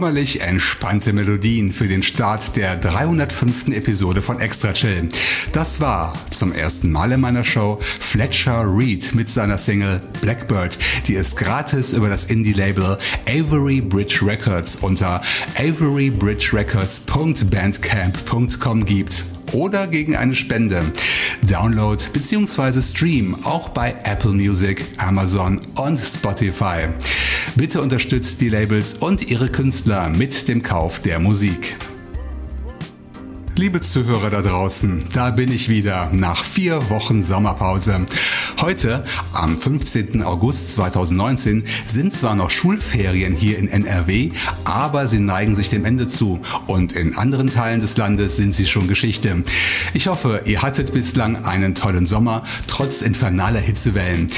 Sommerlich entspannte Melodien für den Start der 305. Episode von Extra Chill. Das war zum ersten Mal in meiner Show Fletcher Reed mit seiner Single Blackbird, die es gratis über das Indie-Label Avery Bridge Records unter averybridgerecords.bandcamp.com gibt oder gegen eine Spende. Download bzw. Stream auch bei Apple Music, Amazon und Spotify. Bitte unterstützt die Labels und ihre Künstler mit dem Kauf der Musik. Liebe Zuhörer da draußen, da bin ich wieder nach vier Wochen Sommerpause. Heute, am 15. August 2019, sind zwar noch Schulferien hier in NRW, aber sie neigen sich dem Ende zu und in anderen Teilen des Landes sind sie schon Geschichte. Ich hoffe, ihr hattet bislang einen tollen Sommer, trotz infernaler Hitzewellen.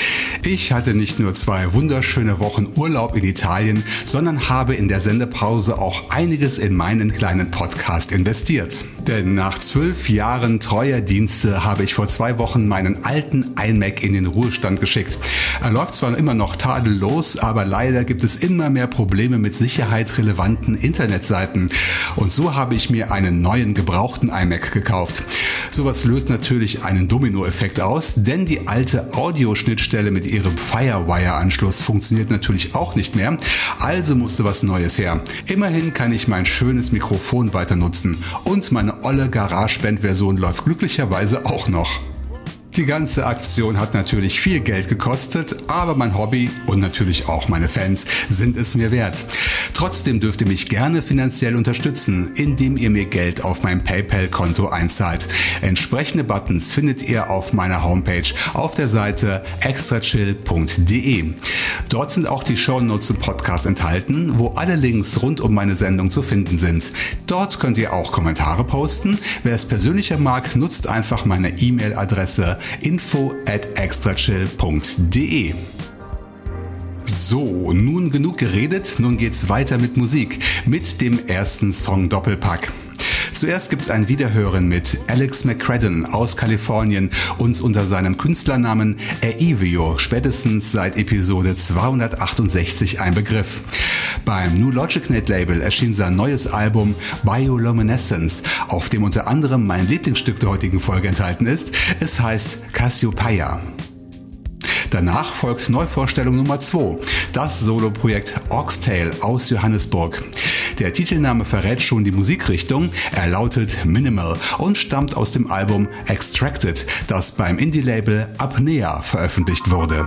Ich hatte nicht nur zwei wunderschöne Wochen Urlaub in Italien, sondern habe in der Sendepause auch einiges in meinen kleinen Podcast investiert. Denn nach zwölf Jahren treuer Dienste habe ich vor zwei Wochen meinen alten iMac in den Ruhestand geschickt. Er läuft zwar immer noch tadellos, aber leider gibt es immer mehr Probleme mit sicherheitsrelevanten Internetseiten. Und so habe ich mir einen neuen gebrauchten iMac gekauft. Sowas löst natürlich einen Dominoeffekt aus, denn die alte Audioschnittstelle mit ihrem Firewire-Anschluss funktioniert natürlich auch nicht mehr, also musste was Neues her. Immerhin kann ich mein schönes Mikrofon weiter nutzen und meine olle GarageBand-Version läuft glücklicherweise auch noch. Die ganze Aktion hat natürlich viel Geld gekostet, aber mein Hobby und natürlich auch meine Fans sind es mir wert. Trotzdem dürft ihr mich gerne finanziell unterstützen, indem ihr mir Geld auf mein PayPal-Konto einzahlt. Entsprechende Buttons findet ihr auf meiner Homepage auf der Seite extrachill.de. Dort sind auch die Shownotes zum Podcast enthalten, wo alle Links rund um meine Sendung zu finden sind. Dort könnt ihr auch Kommentare posten. Wer es persönlicher mag, nutzt einfach meine E-Mail-Adresse info at extrachill.de. So, nun genug geredet, nun geht's weiter mit Musik, mit dem ersten Song Doppelpack. Zuerst gibt's ein Wiederhören mit Alex McCradden aus Kalifornien und unter seinem Künstlernamen Aevio, spätestens seit Episode 268 ein Begriff. Beim New Logic Net Label erschien sein neues Album Bioluminescence, auf dem unter anderem mein Lieblingsstück der heutigen Folge enthalten ist. Es heißt Cassiopeia. Danach folgt Neuvorstellung Nummer 2, das Soloprojekt Oxtail aus Johannesburg. Der Titelname verrät schon die Musikrichtung, er lautet Minimal und stammt aus dem Album Extracted, das beim Indie-Label Apnea veröffentlicht wurde.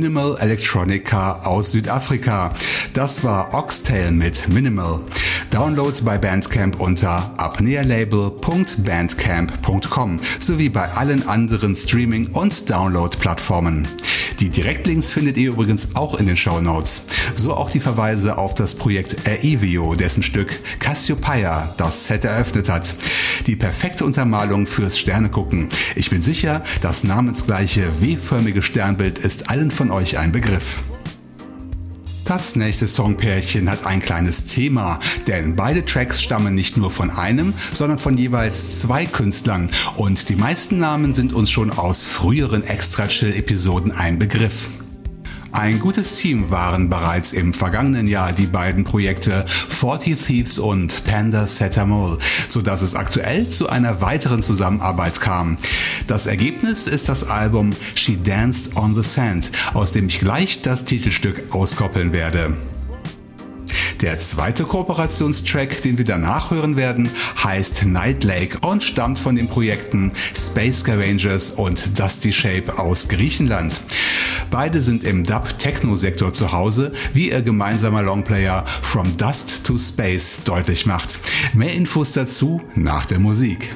Minimal Electronica aus Südafrika. Das war Oxtail mit Minimal. Download bei Bandcamp unter apnealabel.bandcamp.com sowie bei allen anderen Streaming- und Download-Plattformen. Die Direktlinks findet ihr übrigens auch in den Show Notes. So auch die Verweise auf das Projekt Aevio, dessen Stück Cassiopeia das Set eröffnet hat. Die perfekte Untermalung fürs Sternegucken. Ich bin sicher, das namensgleiche W-förmige Sternbild ist allen von euch ein Begriff. Das nächste Songpärchen hat ein kleines Thema, denn beide Tracks stammen nicht nur von einem, sondern von jeweils zwei Künstlern und die meisten Namen sind uns schon aus früheren Extra Chill Episoden ein Begriff. Ein gutes Team waren bereits im vergangenen Jahr die beiden Projekte 40 Thieves und Panda Setamol, sodass es aktuell zu einer weiteren Zusammenarbeit kam. Das Ergebnis ist das Album She Danced on the Sand, aus dem ich gleich das Titelstück auskoppeln werde. Der zweite Kooperationstrack, den wir danach hören werden, heißt Night Lake und stammt von den Projekten Space Scavengers und Dusty Shape aus Griechenland. Beide sind im Dub-Techno-Sektor zu Hause, wie ihr gemeinsamer Longplayer From Dust to Space deutlich macht. Mehr Infos dazu nach der Musik.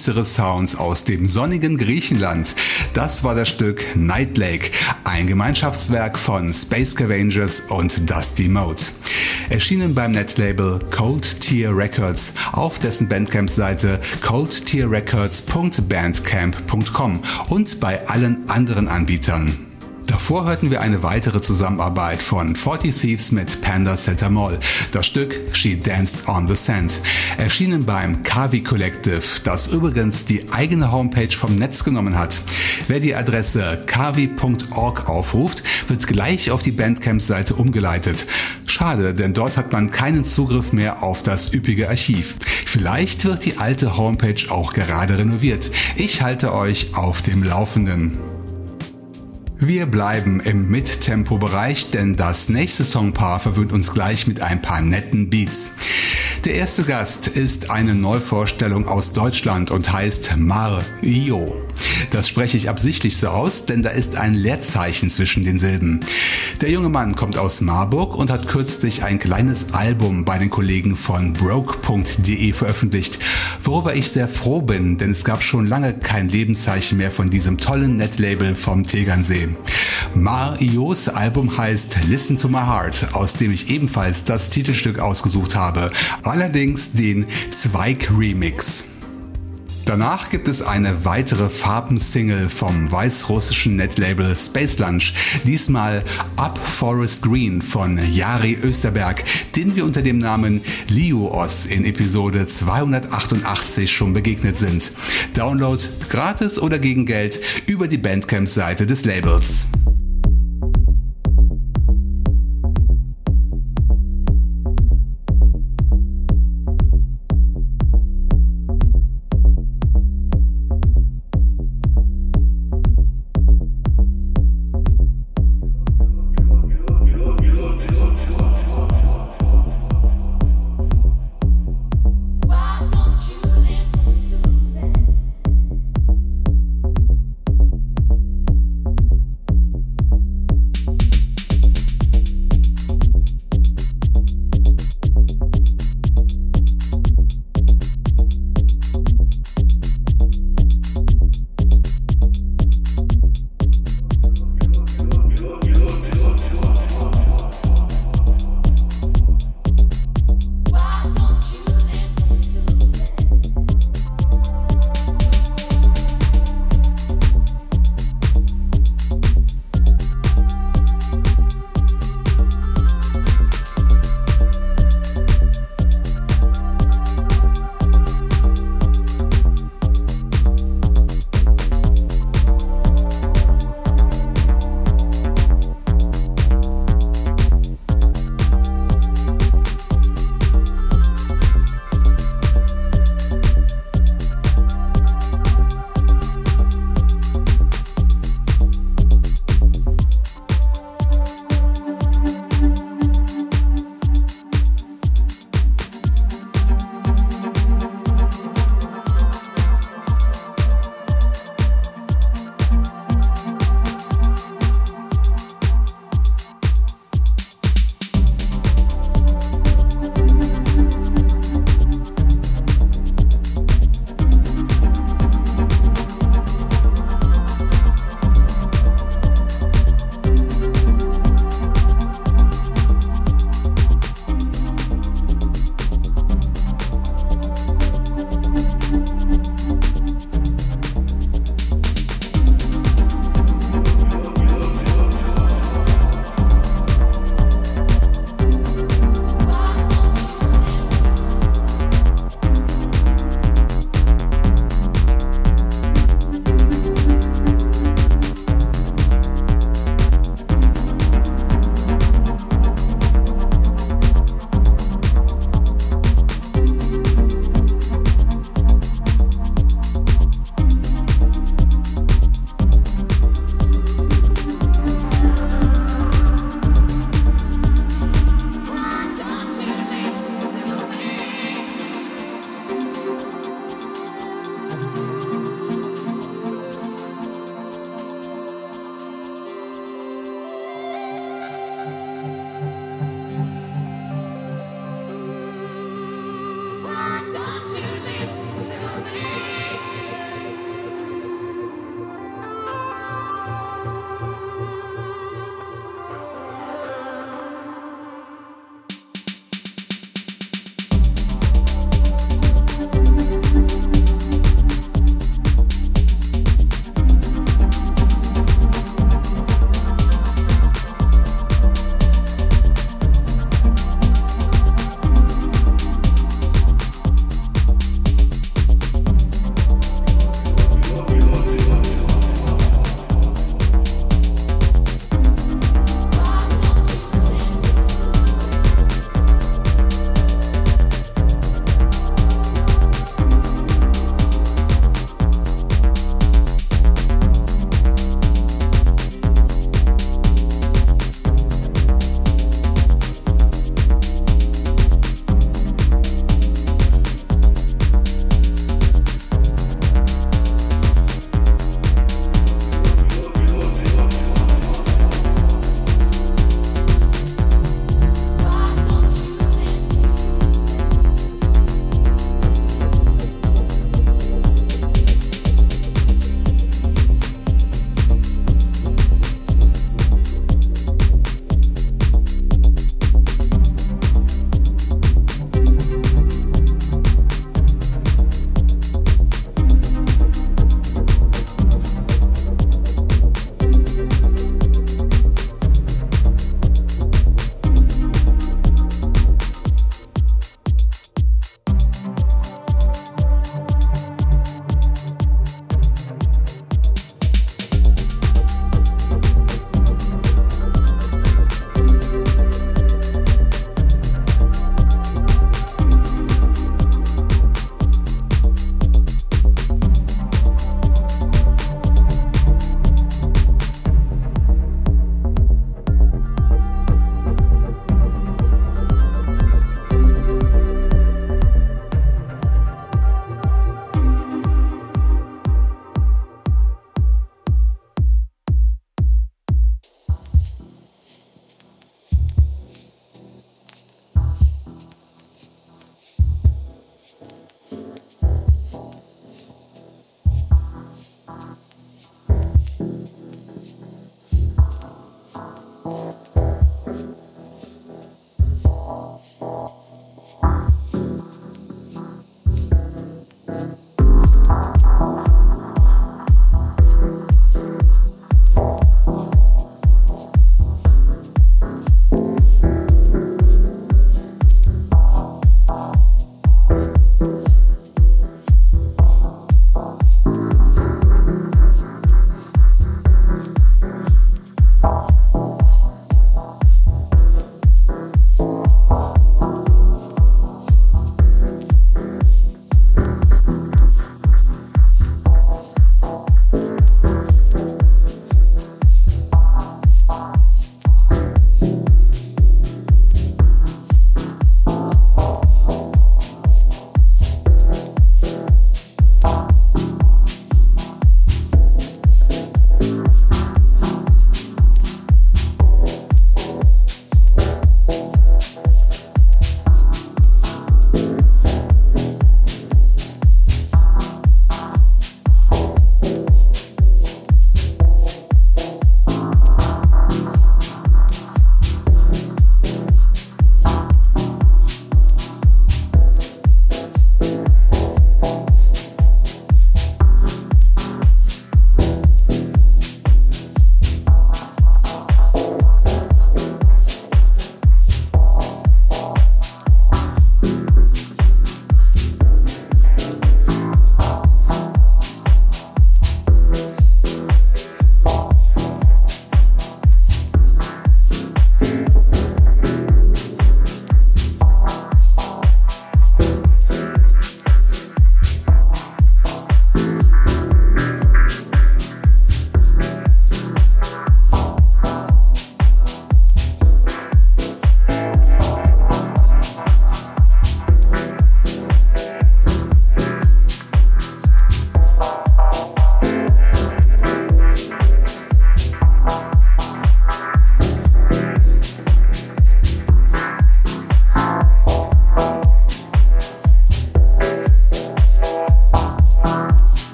Düstere Sounds aus dem sonnigen Griechenland. Das war das Stück Night Lake, ein Gemeinschaftswerk von Space Scavengers und Dusty Mode. Erschienen beim Netlabel Cold Tier Records auf dessen Bandcamp-Seite coldtierrecords.bandcamp.com und bei allen anderen Anbietern. Davor hörten wir eine weitere Zusammenarbeit von 40 Thieves mit Panda Mall. Das Stück She Danced on the Sand. Erschienen beim Kavi Collective, das übrigens die eigene Homepage vom Netz genommen hat. Wer die Adresse kavi.org aufruft, wird gleich auf die Bandcamp-Seite umgeleitet. Schade, denn dort hat man keinen Zugriff mehr auf das üppige Archiv. Vielleicht wird die alte Homepage auch gerade renoviert. Ich halte euch auf dem Laufenden. Wir bleiben im Mittempo-Bereich, denn das nächste Songpaar verwöhnt uns gleich mit ein paar netten Beats. Der erste Gast ist eine Neuvorstellung aus Deutschland und heißt Mario. Das spreche ich absichtlich so aus, denn da ist ein Leerzeichen zwischen den Silben. Der junge Mann kommt aus Marburg und hat kürzlich ein kleines Album bei den Kollegen von broke.de veröffentlicht, worüber ich sehr froh bin, denn es gab schon lange kein Lebenszeichen mehr von diesem tollen Netlabel vom Tegernsee. Marios Album heißt Listen to My Heart, aus dem ich ebenfalls das Titelstück ausgesucht habe, allerdings den Zweig Remix. Danach gibt es eine weitere Farbensingle vom weißrussischen Netlabel Space Lunch, diesmal Up Forest Green von Jari Österberg, den wir unter dem Namen Liuos in Episode 288 schon begegnet sind. Download gratis oder gegen Geld über die Bandcamp-Seite des Labels.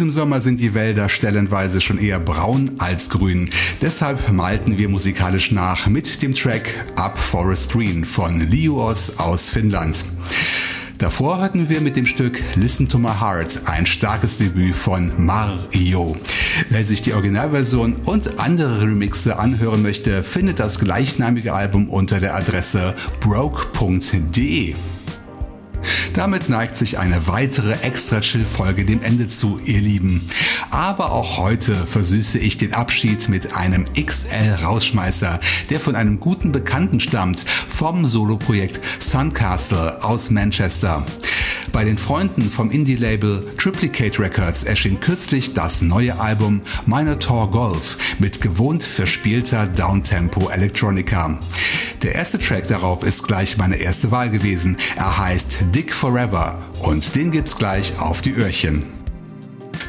Diesem Sommer sind die Wälder stellenweise schon eher braun als grün. Deshalb malten wir musikalisch nach mit dem Track Up Forest Green von Liuos aus Finnland. Davor hatten wir mit dem Stück Listen to My Heart ein starkes Debüt von Mario. Wer sich die Originalversion und andere Remixe anhören möchte, findet das gleichnamige Album unter der Adresse broke.de. Damit neigt sich eine weitere extra chill Folge dem Ende zu, ihr Lieben. Aber auch heute versüße ich den Abschied mit einem XL Rausschmeißer, der von einem guten Bekannten stammt, vom Soloprojekt Suncastle aus Manchester. Bei den Freunden vom Indie-Label Triplicate Records erschien kürzlich das neue Album Minotaur Golf mit gewohnt verspielter Downtempo Electronica. Der erste Track darauf ist gleich meine erste Wahl gewesen. Er heißt Dick Forever und den gibt's gleich auf die Öhrchen.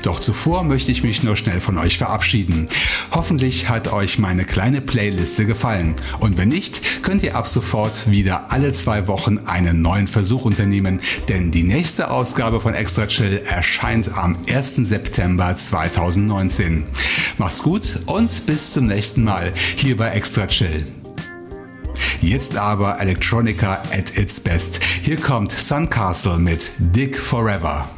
Doch zuvor möchte ich mich nur schnell von euch verabschieden. Hoffentlich hat euch meine kleine Playliste gefallen. Und wenn nicht, könnt ihr ab sofort wieder alle zwei Wochen einen neuen Versuch unternehmen, denn die nächste Ausgabe von Extra Chill erscheint am 1. September 2019. Macht's gut und bis zum nächsten Mal hier bei Extra Chill. Jetzt aber Electronica at its best. Hier kommt Suncastle mit Dig Forever.